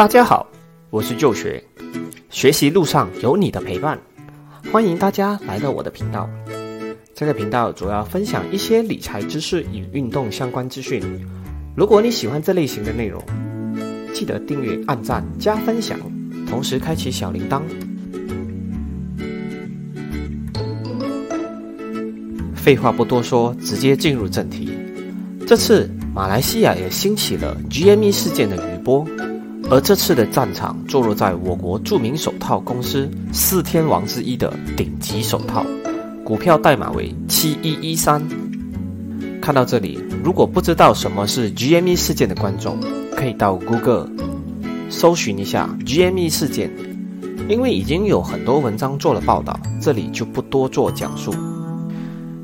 大家好，我是旧学，学习路上有你的陪伴，欢迎大家来到我的频道。这个频道主要分享一些理财知识与运动相关资讯。如果你喜欢这类型的内容，记得订阅、按赞、加分享，同时开启小铃铛。废话不多说，直接进入正题。这次马来西亚也兴起了 GME 事件的余波。而这次的战场坐落在我国著名手套公司四天王之一的顶级手套，股票代码为七一一三。看到这里，如果不知道什么是 GME 事件的观众，可以到 Google 搜寻一下 GME 事件，因为已经有很多文章做了报道，这里就不多做讲述。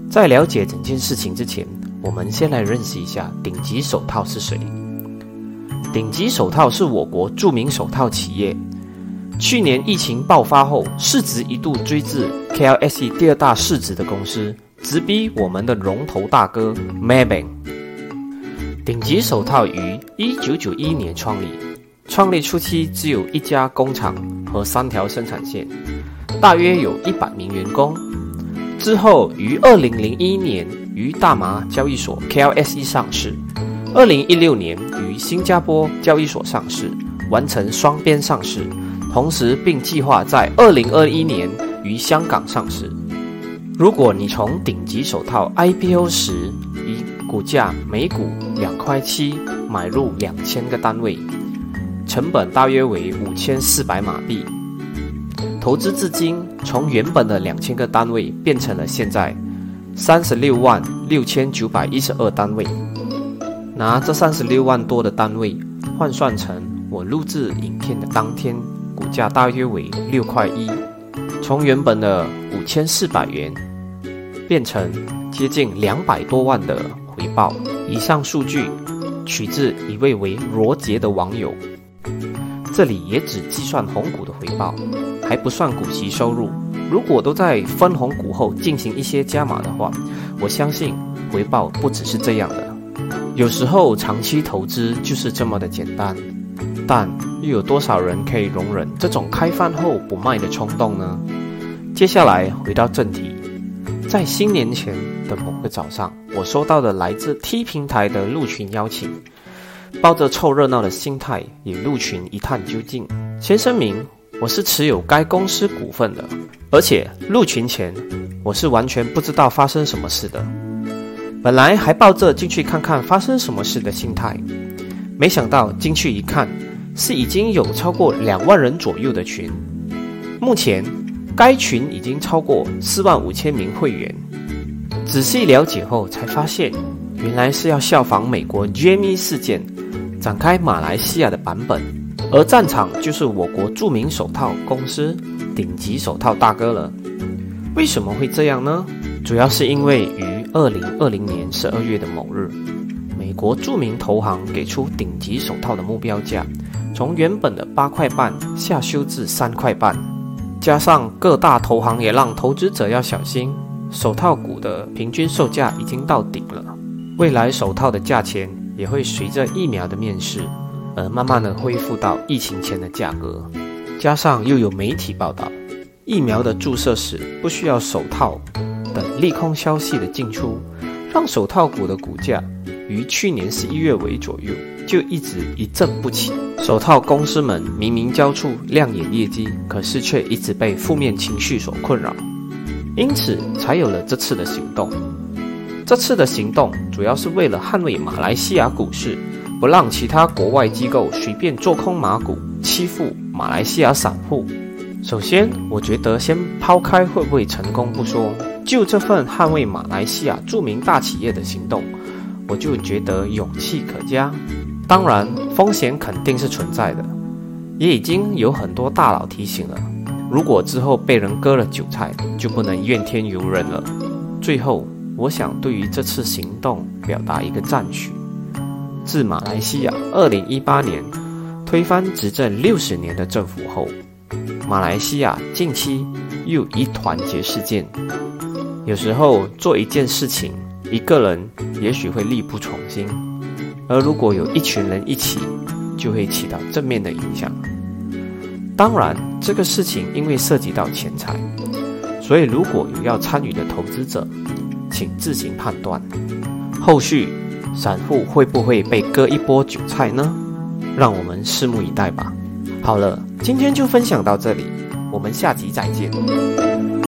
在了解整件事情之前，我们先来认识一下顶级手套是谁。顶级手套是我国著名手套企业。去年疫情爆发后，市值一度追至 KLSE 第二大市值的公司，直逼我们的龙头大哥 m a b a n。顶级手套于一九九一年创立，创立初期只有一家工厂和三条生产线，大约有一百名员工。之后于二零零一年于大麻交易所 KLSE 上市。二零一六年于新加坡交易所上市，完成双边上市，同时并计划在二零二一年于香港上市。如果你从顶级手套 IPO 时以股价每股两块七买入两千个单位，成本大约为五千四百马币，投资至今从原本的两千个单位变成了现在三十六万六千九百一十二单位。拿这三十六万多的单位换算成我录制影片的当天股价大约为六块一，从原本的五千四百元变成接近两百多万的回报。以上数据取自一位为罗杰的网友，这里也只计算红股的回报，还不算股息收入。如果都在分红股后进行一些加码的话，我相信回报不只是这样的。有时候长期投资就是这么的简单，但又有多少人可以容忍这种开饭后不卖的冲动呢？接下来回到正题，在新年前的某个早上，我收到了来自 T 平台的入群邀请，抱着凑热闹的心态也入群一探究竟。先声明，我是持有该公司股份的，而且入群前我是完全不知道发生什么事的。本来还抱着进去看看发生什么事的心态，没想到进去一看，是已经有超过两万人左右的群。目前该群已经超过四万五千名会员。仔细了解后才发现，原来是要效仿美国 GME 事件，展开马来西亚的版本，而战场就是我国著名手套公司顶级手套大哥了。为什么会这样呢？主要是因为与二零二零年十二月的某日，美国著名投行给出顶级手套的目标价，从原本的八块半下修至三块半。加上各大投行也让投资者要小心，手套股的平均售价已经到顶了。未来手套的价钱也会随着疫苗的面世而慢慢的恢复到疫情前的价格。加上又有媒体报道，疫苗的注射时不需要手套。等利空消息的进出，让手套股的股价于去年十一月尾左右就一直一振不起。手套公司们明明交出亮眼业绩，可是却一直被负面情绪所困扰，因此才有了这次的行动。这次的行动主要是为了捍卫马来西亚股市，不让其他国外机构随便做空马股，欺负马来西亚散户。首先，我觉得先抛开会不会成功不说。就这份捍卫马来西亚著名大企业的行动，我就觉得勇气可嘉。当然，风险肯定是存在的，也已经有很多大佬提醒了。如果之后被人割了韭菜，就不能怨天尤人了。最后，我想对于这次行动表达一个赞许。自马来西亚2018年推翻执政六十年的政府后，马来西亚近期又一团结事件。有时候做一件事情，一个人也许会力不从心，而如果有一群人一起，就会起到正面的影响。当然，这个事情因为涉及到钱财，所以如果有要参与的投资者，请自行判断。后续散户会不会被割一波韭菜呢？让我们拭目以待吧。好了，今天就分享到这里，我们下集再见。